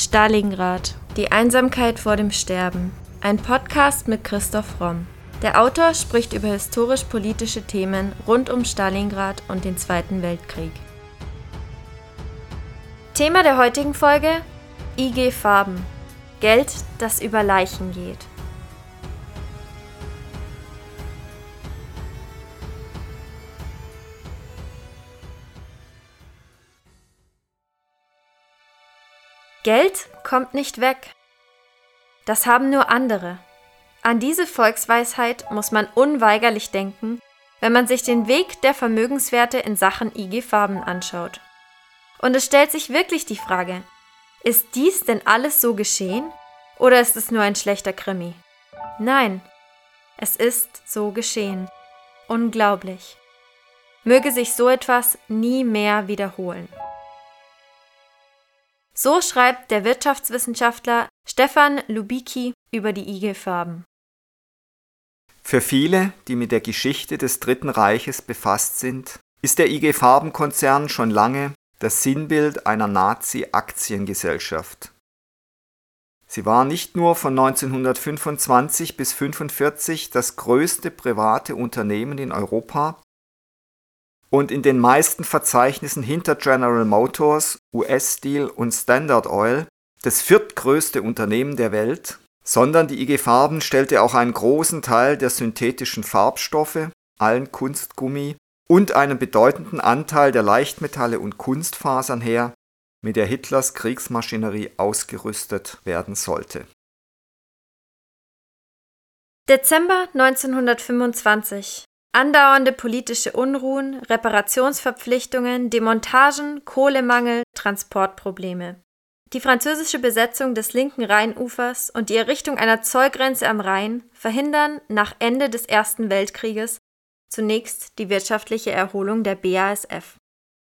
Stalingrad. Die Einsamkeit vor dem Sterben. Ein Podcast mit Christoph Romm. Der Autor spricht über historisch-politische Themen rund um Stalingrad und den Zweiten Weltkrieg. Thema der heutigen Folge: IG Farben. Geld, das über Leichen geht. Geld kommt nicht weg. Das haben nur andere. An diese Volksweisheit muss man unweigerlich denken, wenn man sich den Weg der Vermögenswerte in Sachen IG Farben anschaut. Und es stellt sich wirklich die Frage, ist dies denn alles so geschehen oder ist es nur ein schlechter Krimi? Nein, es ist so geschehen. Unglaublich. Möge sich so etwas nie mehr wiederholen. So schreibt der Wirtschaftswissenschaftler Stefan Lubicki über die IG-Farben. Für viele, die mit der Geschichte des Dritten Reiches befasst sind, ist der IG Farben-Konzern schon lange das Sinnbild einer Nazi-Aktiengesellschaft. Sie war nicht nur von 1925 bis 1945 das größte private Unternehmen in Europa, und in den meisten Verzeichnissen hinter General Motors, US Steel und Standard Oil das viertgrößte Unternehmen der Welt, sondern die IG Farben stellte auch einen großen Teil der synthetischen Farbstoffe, allen Kunstgummi und einen bedeutenden Anteil der Leichtmetalle und Kunstfasern her, mit der Hitlers Kriegsmaschinerie ausgerüstet werden sollte. Dezember 1925 Andauernde politische Unruhen, Reparationsverpflichtungen, Demontagen, Kohlemangel, Transportprobleme. Die französische Besetzung des linken Rheinufers und die Errichtung einer Zollgrenze am Rhein verhindern nach Ende des Ersten Weltkrieges zunächst die wirtschaftliche Erholung der BASF.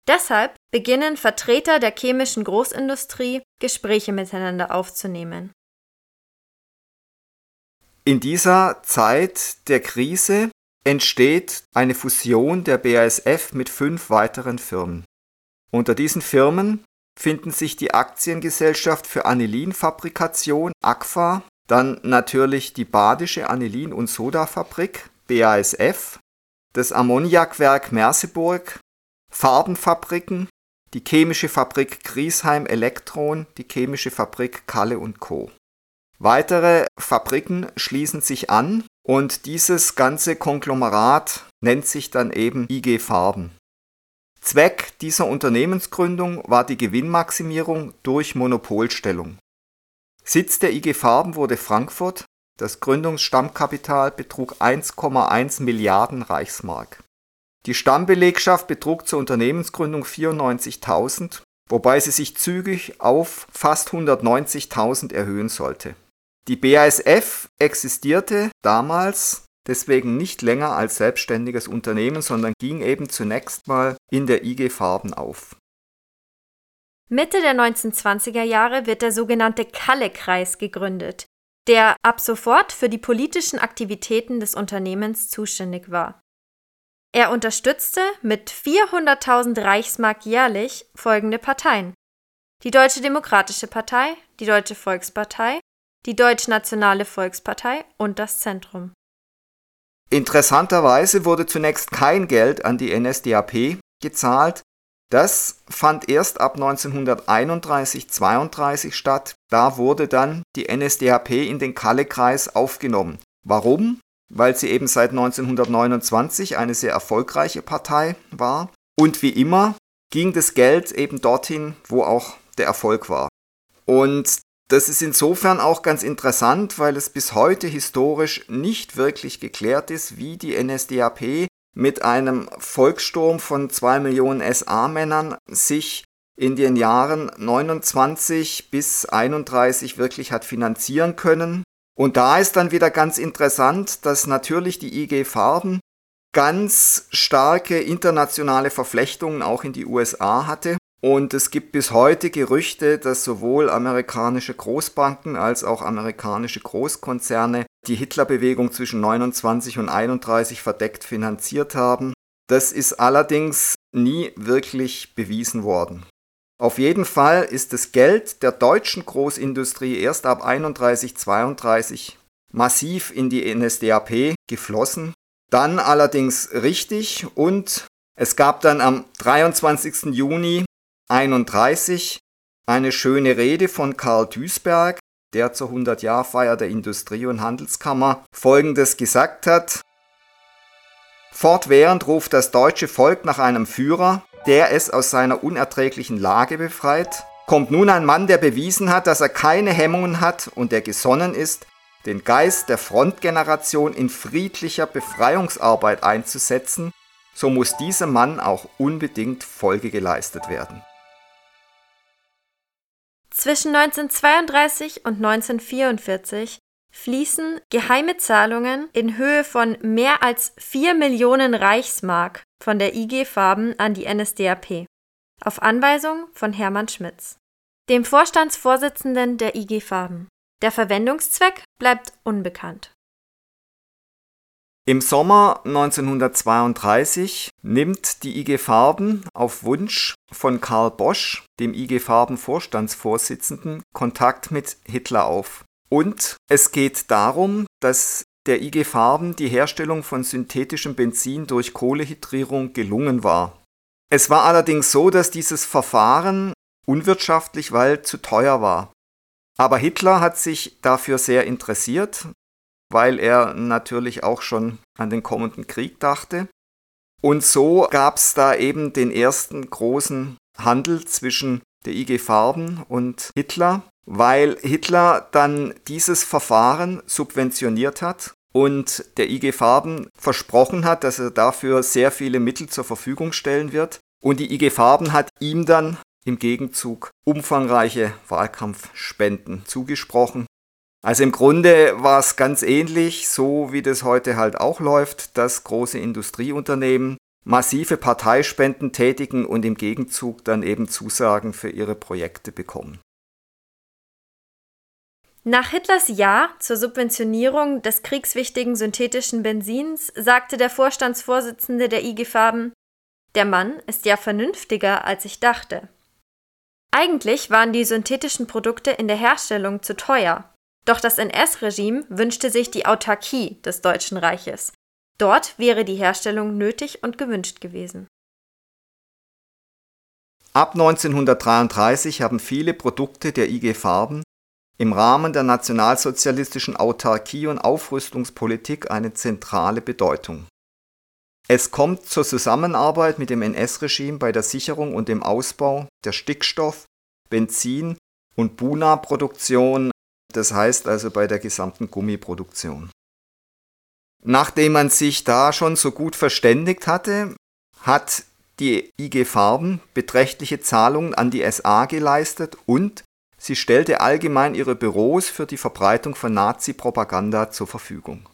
Deshalb beginnen Vertreter der chemischen Großindustrie Gespräche miteinander aufzunehmen. In dieser Zeit der Krise entsteht eine Fusion der BASF mit fünf weiteren Firmen. Unter diesen Firmen finden sich die Aktiengesellschaft für Anilinfabrikation AGFA, dann natürlich die Badische Anilin- und Sodafabrik BASF, das Ammoniakwerk Merseburg, Farbenfabriken, die chemische Fabrik Griesheim Elektron, die chemische Fabrik Kalle und Co. Weitere Fabriken schließen sich an und dieses ganze Konglomerat nennt sich dann eben IG Farben. Zweck dieser Unternehmensgründung war die Gewinnmaximierung durch Monopolstellung. Sitz der IG Farben wurde Frankfurt, das Gründungsstammkapital betrug 1,1 Milliarden Reichsmark. Die Stammbelegschaft betrug zur Unternehmensgründung 94.000, wobei sie sich zügig auf fast 190.000 erhöhen sollte. Die BASF existierte damals deswegen nicht länger als selbstständiges Unternehmen, sondern ging eben zunächst mal in der IG Farben auf. Mitte der 1920er Jahre wird der sogenannte Kalle-Kreis gegründet, der ab sofort für die politischen Aktivitäten des Unternehmens zuständig war. Er unterstützte mit 400.000 Reichsmark jährlich folgende Parteien: die Deutsche Demokratische Partei, die Deutsche Volkspartei, die Deutschnationale Volkspartei und das Zentrum. Interessanterweise wurde zunächst kein Geld an die NSDAP gezahlt. Das fand erst ab 1931-32 statt. Da wurde dann die NSDAP in den Kalle-Kreis aufgenommen. Warum? Weil sie eben seit 1929 eine sehr erfolgreiche Partei war. Und wie immer ging das Geld eben dorthin, wo auch der Erfolg war. Und das ist insofern auch ganz interessant, weil es bis heute historisch nicht wirklich geklärt ist, wie die NSDAP mit einem Volkssturm von zwei Millionen SA-Männern sich in den Jahren 29 bis 31 wirklich hat finanzieren können. Und da ist dann wieder ganz interessant, dass natürlich die IG Farben ganz starke internationale Verflechtungen auch in die USA hatte und es gibt bis heute Gerüchte, dass sowohl amerikanische Großbanken als auch amerikanische Großkonzerne die Hitlerbewegung zwischen 29 und 31 verdeckt finanziert haben. Das ist allerdings nie wirklich bewiesen worden. Auf jeden Fall ist das Geld der deutschen Großindustrie erst ab 31, 32 massiv in die NSDAP geflossen. Dann allerdings richtig und es gab dann am 23. Juni 31 eine schöne Rede von Karl Duisberg, der zur 100-Jahr-Feier der Industrie- und Handelskammer Folgendes gesagt hat. Fortwährend ruft das deutsche Volk nach einem Führer, der es aus seiner unerträglichen Lage befreit, kommt nun ein Mann, der bewiesen hat, dass er keine Hemmungen hat und der gesonnen ist, den Geist der Frontgeneration in friedlicher Befreiungsarbeit einzusetzen, so muss diesem Mann auch unbedingt Folge geleistet werden. Zwischen 1932 und 1944 fließen geheime Zahlungen in Höhe von mehr als 4 Millionen Reichsmark von der IG Farben an die NSDAP auf Anweisung von Hermann Schmitz, dem Vorstandsvorsitzenden der IG Farben. Der Verwendungszweck bleibt unbekannt. Im Sommer 1932 nimmt die IG Farben auf Wunsch von Karl Bosch, dem IG Farben Vorstandsvorsitzenden, Kontakt mit Hitler auf. Und es geht darum, dass der IG Farben die Herstellung von synthetischem Benzin durch Kohlehydrierung gelungen war. Es war allerdings so, dass dieses Verfahren unwirtschaftlich, weil zu teuer war. Aber Hitler hat sich dafür sehr interessiert, weil er natürlich auch schon an den kommenden Krieg dachte. Und so gab es da eben den ersten großen Handel zwischen der IG Farben und Hitler weil Hitler dann dieses Verfahren subventioniert hat und der IG Farben versprochen hat, dass er dafür sehr viele Mittel zur Verfügung stellen wird. Und die IG Farben hat ihm dann im Gegenzug umfangreiche Wahlkampfspenden zugesprochen. Also im Grunde war es ganz ähnlich, so wie das heute halt auch läuft, dass große Industrieunternehmen massive Parteispenden tätigen und im Gegenzug dann eben Zusagen für ihre Projekte bekommen. Nach Hitlers Ja zur Subventionierung des kriegswichtigen synthetischen Benzins sagte der Vorstandsvorsitzende der IG Farben, der Mann ist ja vernünftiger, als ich dachte. Eigentlich waren die synthetischen Produkte in der Herstellung zu teuer, doch das NS-Regime wünschte sich die Autarkie des Deutschen Reiches. Dort wäre die Herstellung nötig und gewünscht gewesen. Ab 1933 haben viele Produkte der IG Farben im Rahmen der nationalsozialistischen Autarkie und Aufrüstungspolitik eine zentrale Bedeutung. Es kommt zur Zusammenarbeit mit dem NS-Regime bei der Sicherung und dem Ausbau der Stickstoff-, Benzin- und Buna-Produktion, das heißt also bei der gesamten Gummiproduktion. Nachdem man sich da schon so gut verständigt hatte, hat die IG Farben beträchtliche Zahlungen an die SA geleistet und Sie stellte allgemein ihre Büros für die Verbreitung von Nazi-Propaganda zur Verfügung.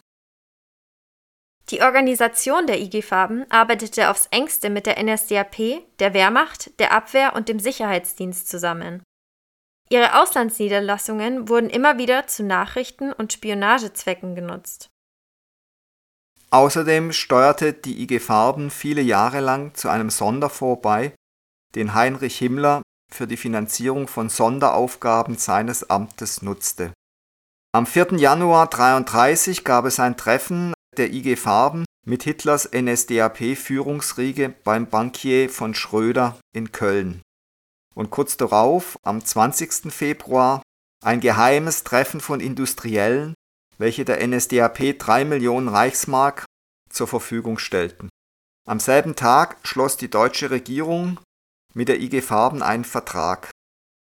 Die Organisation der IG Farben arbeitete aufs engste mit der NSDAP, der Wehrmacht, der Abwehr und dem Sicherheitsdienst zusammen. Ihre Auslandsniederlassungen wurden immer wieder zu Nachrichten- und Spionagezwecken genutzt. Außerdem steuerte die IG Farben viele Jahre lang zu einem Sonderfonds bei, den Heinrich Himmler für die Finanzierung von Sonderaufgaben seines Amtes nutzte. Am 4. Januar 1933 gab es ein Treffen der IG Farben mit Hitlers NSDAP-Führungsriege beim Bankier von Schröder in Köln. Und kurz darauf, am 20. Februar, ein geheimes Treffen von Industriellen, welche der NSDAP 3 Millionen Reichsmark zur Verfügung stellten. Am selben Tag schloss die deutsche Regierung mit der IG Farben einen Vertrag.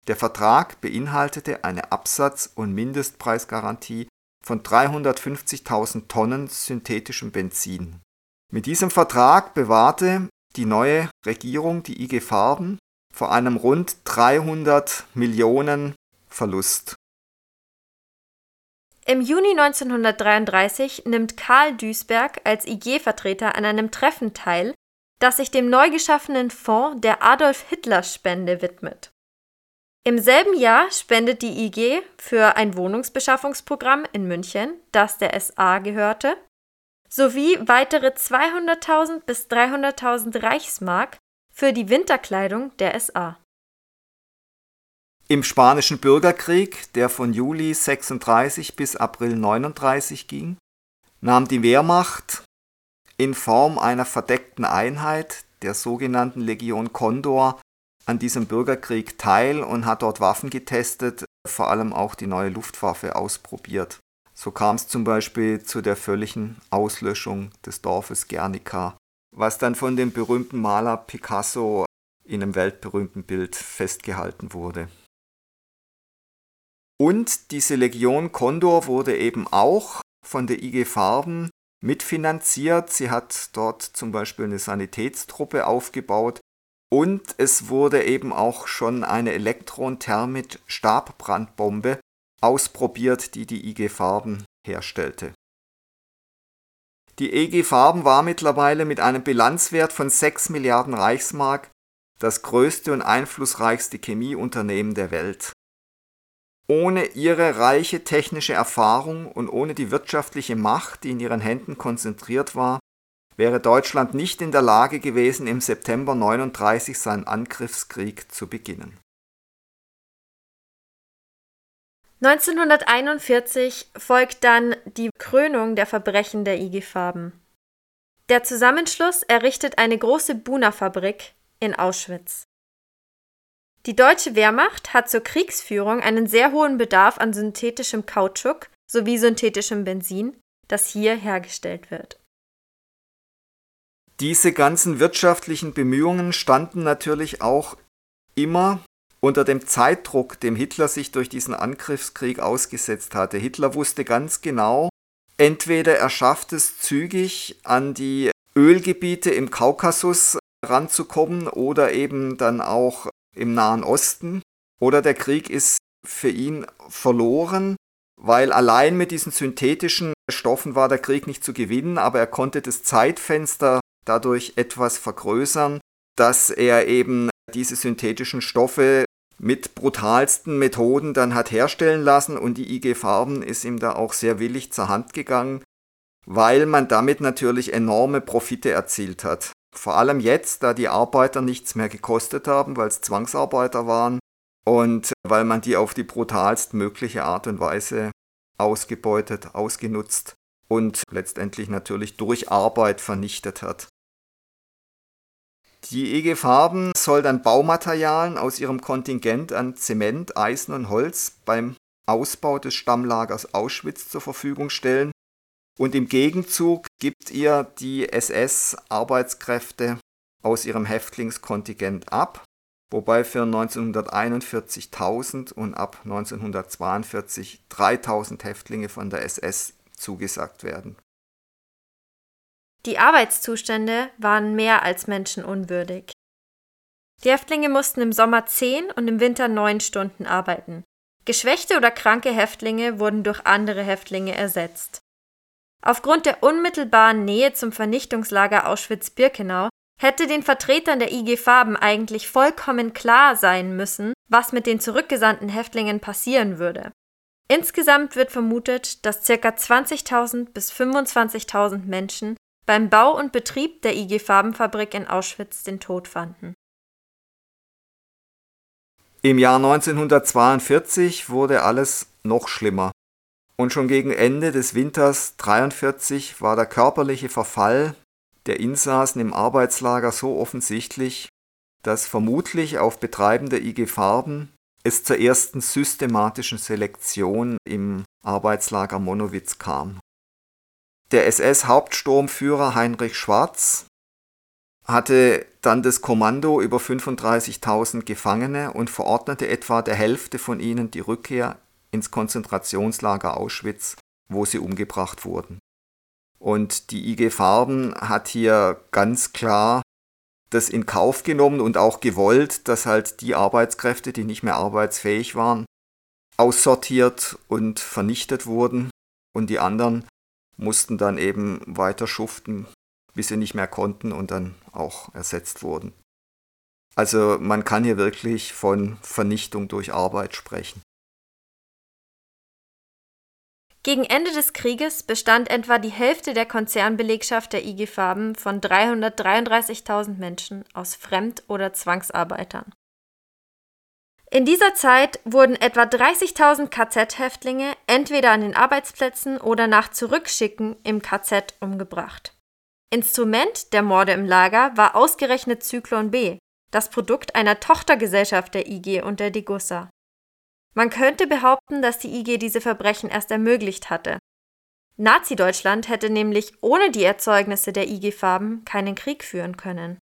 Der Vertrag beinhaltete eine Absatz- und Mindestpreisgarantie von 350.000 Tonnen synthetischem Benzin. Mit diesem Vertrag bewahrte die neue Regierung die IG Farben vor einem rund 300 Millionen Verlust. Im Juni 1933 nimmt Karl Duisberg als IG-Vertreter an einem Treffen teil, das sich dem neu geschaffenen Fonds der Adolf-Hitler-Spende widmet. Im selben Jahr spendet die IG für ein Wohnungsbeschaffungsprogramm in München, das der SA gehörte, sowie weitere 200.000 bis 300.000 Reichsmark für die Winterkleidung der SA. Im Spanischen Bürgerkrieg, der von Juli 36 bis April 39 ging, nahm die Wehrmacht in Form einer verdeckten Einheit, der sogenannten Legion Condor, an diesem Bürgerkrieg teil und hat dort Waffen getestet, vor allem auch die neue Luftwaffe ausprobiert. So kam es zum Beispiel zu der völligen Auslöschung des Dorfes Guernica, was dann von dem berühmten Maler Picasso in einem weltberühmten Bild festgehalten wurde. Und diese Legion Condor wurde eben auch von der IG Farben mitfinanziert. Sie hat dort zum Beispiel eine Sanitätstruppe aufgebaut und es wurde eben auch schon eine Elektron-Thermit-Stabbrandbombe ausprobiert, die die IG Farben herstellte. Die EG Farben war mittlerweile mit einem Bilanzwert von 6 Milliarden Reichsmark das größte und einflussreichste Chemieunternehmen der Welt. Ohne ihre reiche technische Erfahrung und ohne die wirtschaftliche Macht, die in ihren Händen konzentriert war, wäre Deutschland nicht in der Lage gewesen, im September 39 seinen Angriffskrieg zu beginnen. 1941 folgt dann die Krönung der Verbrechen der IG Farben. Der Zusammenschluss errichtet eine große Buna-Fabrik in Auschwitz. Die deutsche Wehrmacht hat zur Kriegsführung einen sehr hohen Bedarf an synthetischem Kautschuk sowie synthetischem Benzin, das hier hergestellt wird. Diese ganzen wirtschaftlichen Bemühungen standen natürlich auch immer unter dem Zeitdruck, dem Hitler sich durch diesen Angriffskrieg ausgesetzt hatte. Hitler wusste ganz genau, entweder er schafft es zügig an die Ölgebiete im Kaukasus ranzukommen oder eben dann auch im Nahen Osten oder der Krieg ist für ihn verloren, weil allein mit diesen synthetischen Stoffen war der Krieg nicht zu gewinnen, aber er konnte das Zeitfenster dadurch etwas vergrößern, dass er eben diese synthetischen Stoffe mit brutalsten Methoden dann hat herstellen lassen und die IG Farben ist ihm da auch sehr willig zur Hand gegangen, weil man damit natürlich enorme Profite erzielt hat. Vor allem jetzt, da die Arbeiter nichts mehr gekostet haben, weil es Zwangsarbeiter waren und weil man die auf die brutalst mögliche Art und Weise ausgebeutet, ausgenutzt und letztendlich natürlich durch Arbeit vernichtet hat. Die EG Farben soll dann Baumaterialien aus ihrem Kontingent an Zement, Eisen und Holz beim Ausbau des Stammlagers Auschwitz zur Verfügung stellen und im Gegenzug gibt ihr die SS Arbeitskräfte aus ihrem Häftlingskontingent ab, wobei für 1941 1000 und ab 1942 3000 Häftlinge von der SS zugesagt werden. Die Arbeitszustände waren mehr als menschenunwürdig. Die Häftlinge mussten im Sommer zehn und im Winter neun Stunden arbeiten. Geschwächte oder kranke Häftlinge wurden durch andere Häftlinge ersetzt. Aufgrund der unmittelbaren Nähe zum Vernichtungslager Auschwitz-Birkenau hätte den Vertretern der IG Farben eigentlich vollkommen klar sein müssen, was mit den zurückgesandten Häftlingen passieren würde. Insgesamt wird vermutet, dass ca. 20.000 bis 25.000 Menschen beim Bau und Betrieb der IG Farbenfabrik in Auschwitz den Tod fanden. Im Jahr 1942 wurde alles noch schlimmer. Und schon gegen Ende des Winters 43 war der körperliche Verfall der Insassen im Arbeitslager so offensichtlich, dass vermutlich auf Betreiben der IG Farben es zur ersten systematischen Selektion im Arbeitslager Monowitz kam. Der SS-Hauptsturmführer Heinrich Schwarz hatte dann das Kommando über 35.000 Gefangene und verordnete etwa der Hälfte von ihnen die Rückkehr ins Konzentrationslager Auschwitz, wo sie umgebracht wurden. Und die IG Farben hat hier ganz klar das in Kauf genommen und auch gewollt, dass halt die Arbeitskräfte, die nicht mehr arbeitsfähig waren, aussortiert und vernichtet wurden und die anderen mussten dann eben weiter schuften, bis sie nicht mehr konnten und dann auch ersetzt wurden. Also man kann hier wirklich von Vernichtung durch Arbeit sprechen. Gegen Ende des Krieges bestand etwa die Hälfte der Konzernbelegschaft der IG Farben von 333.000 Menschen aus Fremd- oder Zwangsarbeitern. In dieser Zeit wurden etwa 30.000 KZ-Häftlinge entweder an den Arbeitsplätzen oder nach Zurückschicken im KZ umgebracht. Instrument der Morde im Lager war ausgerechnet Zyklon B, das Produkt einer Tochtergesellschaft der IG und der Degussa. Man könnte behaupten, dass die IG diese Verbrechen erst ermöglicht hatte. Nazi-Deutschland hätte nämlich ohne die Erzeugnisse der IG-Farben keinen Krieg führen können.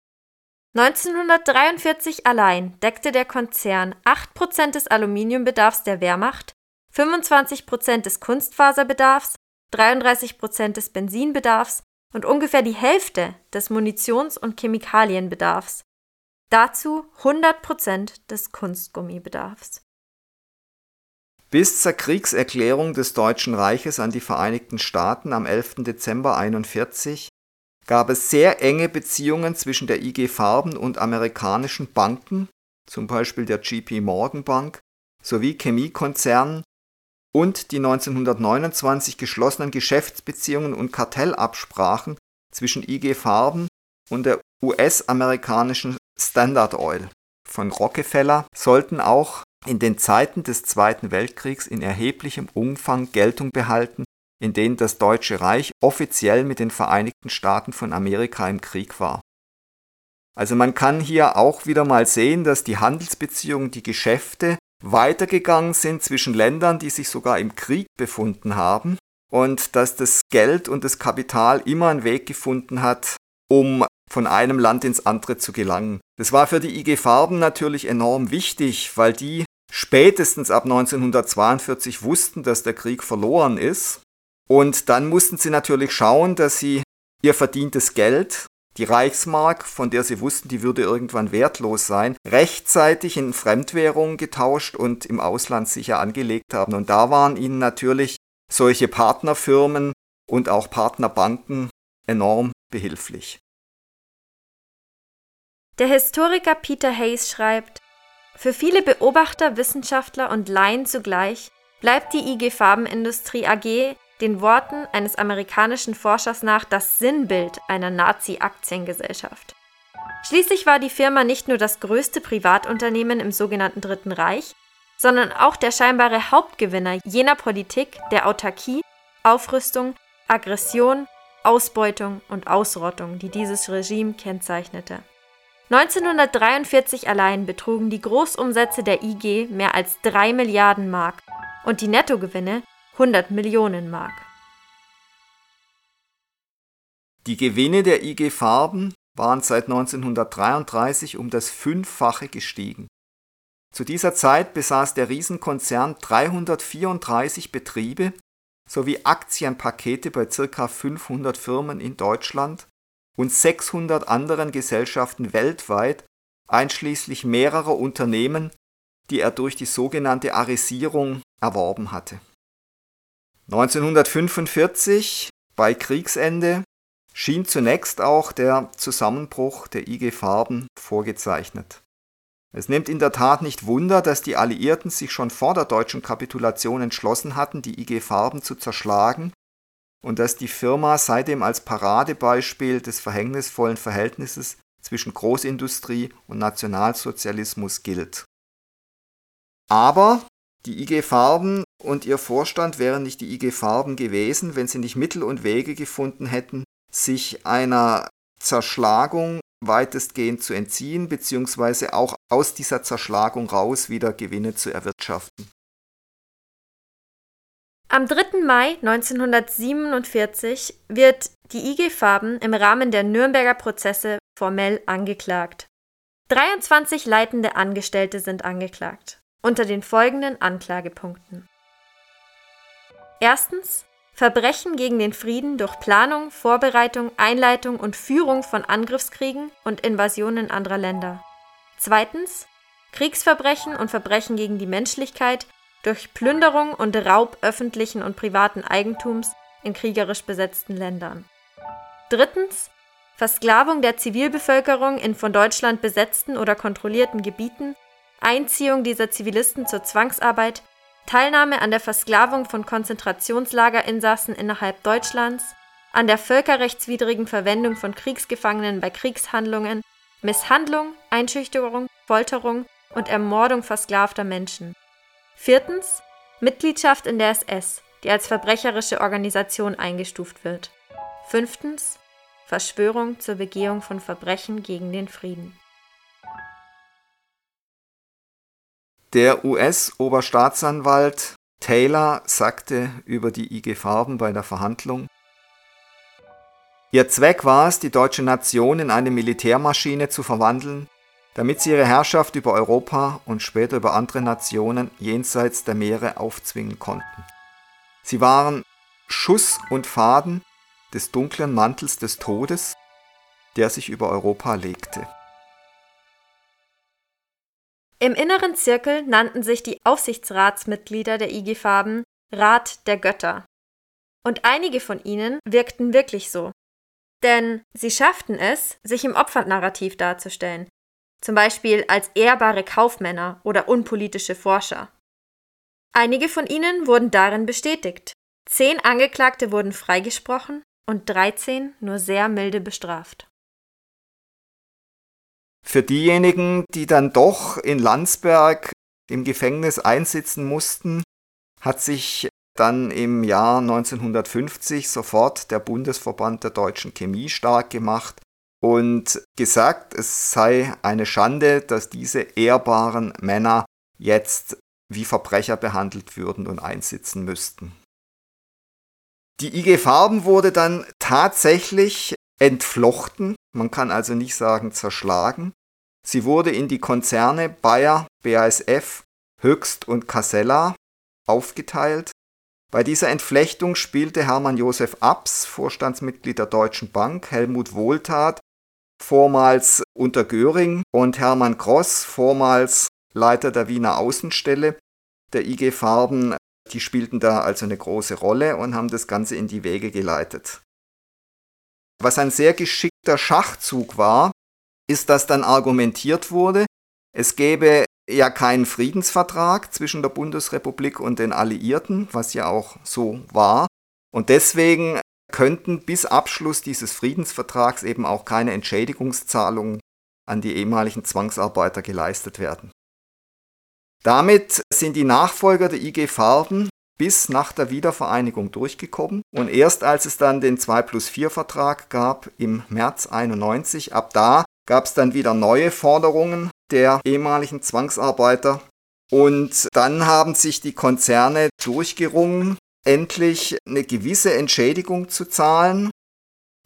1943 allein deckte der Konzern 8% des Aluminiumbedarfs der Wehrmacht, 25% des Kunstfaserbedarfs, 33% des Benzinbedarfs und ungefähr die Hälfte des Munitions- und Chemikalienbedarfs. Dazu 100% des Kunstgummibedarfs. Bis zur Kriegserklärung des Deutschen Reiches an die Vereinigten Staaten am 11. Dezember 1941 gab es sehr enge Beziehungen zwischen der IG Farben und amerikanischen Banken, zum Beispiel der JP Morgan Bank, sowie Chemiekonzernen und die 1929 geschlossenen Geschäftsbeziehungen und Kartellabsprachen zwischen IG Farben und der US-amerikanischen Standard Oil. Von Rockefeller sollten auch in den Zeiten des Zweiten Weltkriegs in erheblichem Umfang Geltung behalten, in denen das Deutsche Reich offiziell mit den Vereinigten Staaten von Amerika im Krieg war. Also man kann hier auch wieder mal sehen, dass die Handelsbeziehungen, die Geschäfte weitergegangen sind zwischen Ländern, die sich sogar im Krieg befunden haben und dass das Geld und das Kapital immer einen Weg gefunden hat, um von einem Land ins andere zu gelangen. Das war für die IG Farben natürlich enorm wichtig, weil die spätestens ab 1942 wussten, dass der Krieg verloren ist. Und dann mussten sie natürlich schauen, dass sie ihr verdientes Geld, die Reichsmark, von der sie wussten, die würde irgendwann wertlos sein, rechtzeitig in Fremdwährungen getauscht und im Ausland sicher angelegt haben. Und da waren ihnen natürlich solche Partnerfirmen und auch Partnerbanken enorm behilflich. Der Historiker Peter Hayes schreibt, für viele Beobachter, Wissenschaftler und Laien zugleich bleibt die IG Farbenindustrie AG den Worten eines amerikanischen Forschers nach das Sinnbild einer Nazi-Aktiengesellschaft. Schließlich war die Firma nicht nur das größte Privatunternehmen im sogenannten Dritten Reich, sondern auch der scheinbare Hauptgewinner jener Politik der Autarkie, Aufrüstung, Aggression, Ausbeutung und Ausrottung, die dieses Regime kennzeichnete. 1943 allein betrugen die Großumsätze der IG mehr als 3 Milliarden Mark und die Nettogewinne 100 Millionen Mark. Die Gewinne der IG Farben waren seit 1933 um das Fünffache gestiegen. Zu dieser Zeit besaß der Riesenkonzern 334 Betriebe sowie Aktienpakete bei ca. 500 Firmen in Deutschland und 600 anderen Gesellschaften weltweit, einschließlich mehrerer Unternehmen, die er durch die sogenannte Arisierung erworben hatte. 1945, bei Kriegsende, schien zunächst auch der Zusammenbruch der IG Farben vorgezeichnet. Es nimmt in der Tat nicht Wunder, dass die Alliierten sich schon vor der deutschen Kapitulation entschlossen hatten, die IG Farben zu zerschlagen und dass die Firma seitdem als Paradebeispiel des verhängnisvollen Verhältnisses zwischen Großindustrie und Nationalsozialismus gilt. Aber die IG Farben und ihr Vorstand wären nicht die IG Farben gewesen, wenn sie nicht Mittel und Wege gefunden hätten, sich einer Zerschlagung weitestgehend zu entziehen, beziehungsweise auch aus dieser Zerschlagung raus wieder Gewinne zu erwirtschaften. Am 3. Mai 1947 wird die IG Farben im Rahmen der Nürnberger Prozesse formell angeklagt. 23 leitende Angestellte sind angeklagt, unter den folgenden Anklagepunkten. Erstens Verbrechen gegen den Frieden durch Planung, Vorbereitung, Einleitung und Führung von Angriffskriegen und Invasionen anderer Länder. Zweitens Kriegsverbrechen und Verbrechen gegen die Menschlichkeit durch Plünderung und Raub öffentlichen und privaten Eigentums in kriegerisch besetzten Ländern. Drittens Versklavung der Zivilbevölkerung in von Deutschland besetzten oder kontrollierten Gebieten, Einziehung dieser Zivilisten zur Zwangsarbeit, Teilnahme an der Versklavung von Konzentrationslagerinsassen innerhalb Deutschlands, an der völkerrechtswidrigen Verwendung von Kriegsgefangenen bei Kriegshandlungen, Misshandlung, Einschüchterung, Folterung, und Ermordung versklavter Menschen. Viertens Mitgliedschaft in der SS, die als verbrecherische Organisation eingestuft wird. Fünftens Verschwörung zur Begehung von Verbrechen gegen den Frieden. Der US-Oberstaatsanwalt Taylor sagte über die IG Farben bei der Verhandlung, Ihr Zweck war es, die deutsche Nation in eine Militärmaschine zu verwandeln, damit sie ihre Herrschaft über Europa und später über andere Nationen jenseits der Meere aufzwingen konnten. Sie waren Schuss und Faden des dunklen Mantels des Todes, der sich über Europa legte. Im inneren Zirkel nannten sich die Aufsichtsratsmitglieder der IG Farben Rat der Götter. Und einige von ihnen wirkten wirklich so. Denn sie schafften es, sich im Opfernarrativ darzustellen, zum Beispiel als ehrbare Kaufmänner oder unpolitische Forscher. Einige von ihnen wurden darin bestätigt. Zehn Angeklagte wurden freigesprochen und 13 nur sehr milde bestraft. Für diejenigen, die dann doch in Landsberg im Gefängnis einsitzen mussten, hat sich dann im Jahr 1950 sofort der Bundesverband der deutschen Chemie stark gemacht und gesagt, es sei eine Schande, dass diese ehrbaren Männer jetzt wie Verbrecher behandelt würden und einsitzen müssten. Die IG Farben wurde dann tatsächlich entflochten, man kann also nicht sagen zerschlagen. Sie wurde in die Konzerne Bayer, BASF, Höchst und Casella aufgeteilt. Bei dieser Entflechtung spielte Hermann Josef Abs, Vorstandsmitglied der Deutschen Bank, Helmut Wohltat vormals unter Göring, und Hermann Gross, vormals Leiter der Wiener Außenstelle der IG Farben, die spielten da also eine große Rolle und haben das Ganze in die Wege geleitet. Was ein sehr geschickter Schachzug war, ist, dass dann argumentiert wurde, es gäbe ja keinen Friedensvertrag zwischen der Bundesrepublik und den Alliierten, was ja auch so war. Und deswegen könnten bis Abschluss dieses Friedensvertrags eben auch keine Entschädigungszahlungen an die ehemaligen Zwangsarbeiter geleistet werden. Damit sind die Nachfolger der IG Farben bis nach der Wiedervereinigung durchgekommen und erst als es dann den 2 plus 4 Vertrag gab im März 91, ab da gab es dann wieder neue Forderungen der ehemaligen Zwangsarbeiter und dann haben sich die Konzerne durchgerungen, endlich eine gewisse Entschädigung zu zahlen.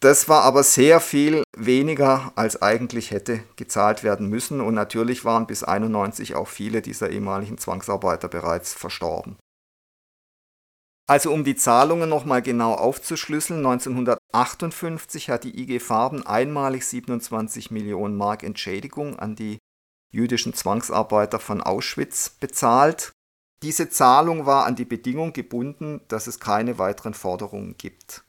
Das war aber sehr viel weniger, als eigentlich hätte gezahlt werden müssen. Und natürlich waren bis 91 auch viele dieser ehemaligen Zwangsarbeiter bereits verstorben. Also um die Zahlungen nochmal genau aufzuschlüsseln, 1958 hat die IG Farben einmalig 27 Millionen Mark Entschädigung an die jüdischen Zwangsarbeiter von Auschwitz bezahlt. Diese Zahlung war an die Bedingung gebunden, dass es keine weiteren Forderungen gibt.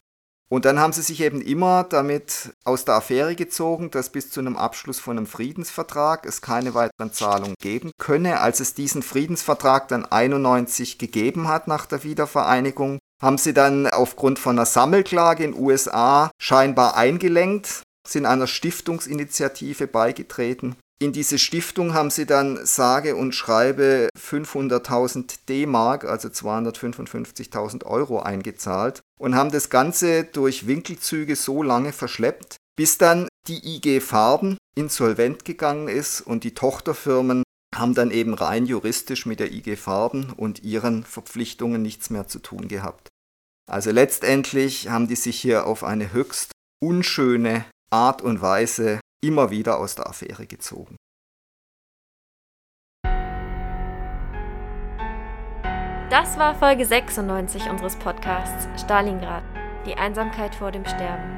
Und dann haben sie sich eben immer damit aus der Affäre gezogen, dass bis zu einem Abschluss von einem Friedensvertrag es keine weiteren Zahlungen geben könne. Als es diesen Friedensvertrag dann 91 gegeben hat nach der Wiedervereinigung, haben sie dann aufgrund von einer Sammelklage in USA scheinbar eingelenkt, sind einer Stiftungsinitiative beigetreten in diese Stiftung haben sie dann sage und schreibe 500.000 D-Mark, also 255.000 Euro eingezahlt und haben das Ganze durch Winkelzüge so lange verschleppt, bis dann die IG Farben insolvent gegangen ist und die Tochterfirmen haben dann eben rein juristisch mit der IG Farben und ihren Verpflichtungen nichts mehr zu tun gehabt. Also letztendlich haben die sich hier auf eine höchst unschöne Art und Weise immer wieder aus der Affäre gezogen. Das war Folge 96 unseres Podcasts Stalingrad, die Einsamkeit vor dem Sterben.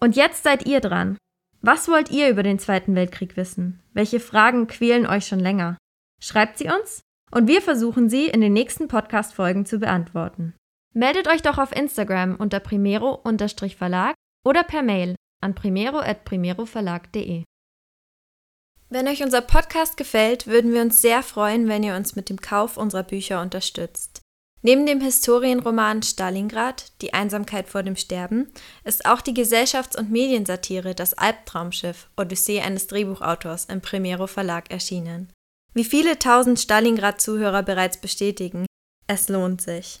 Und jetzt seid ihr dran. Was wollt ihr über den Zweiten Weltkrieg wissen? Welche Fragen quälen euch schon länger? Schreibt sie uns und wir versuchen sie in den nächsten Podcast-Folgen zu beantworten. Meldet euch doch auf Instagram unter primero-verlag oder per Mail an primero.primeroverlag.de. Wenn euch unser Podcast gefällt, würden wir uns sehr freuen, wenn ihr uns mit dem Kauf unserer Bücher unterstützt. Neben dem Historienroman Stalingrad, Die Einsamkeit vor dem Sterben, ist auch die Gesellschafts- und Mediensatire Das Albtraumschiff, Odyssee eines Drehbuchautors im Primero Verlag erschienen. Wie viele tausend Stalingrad-Zuhörer bereits bestätigen, es lohnt sich.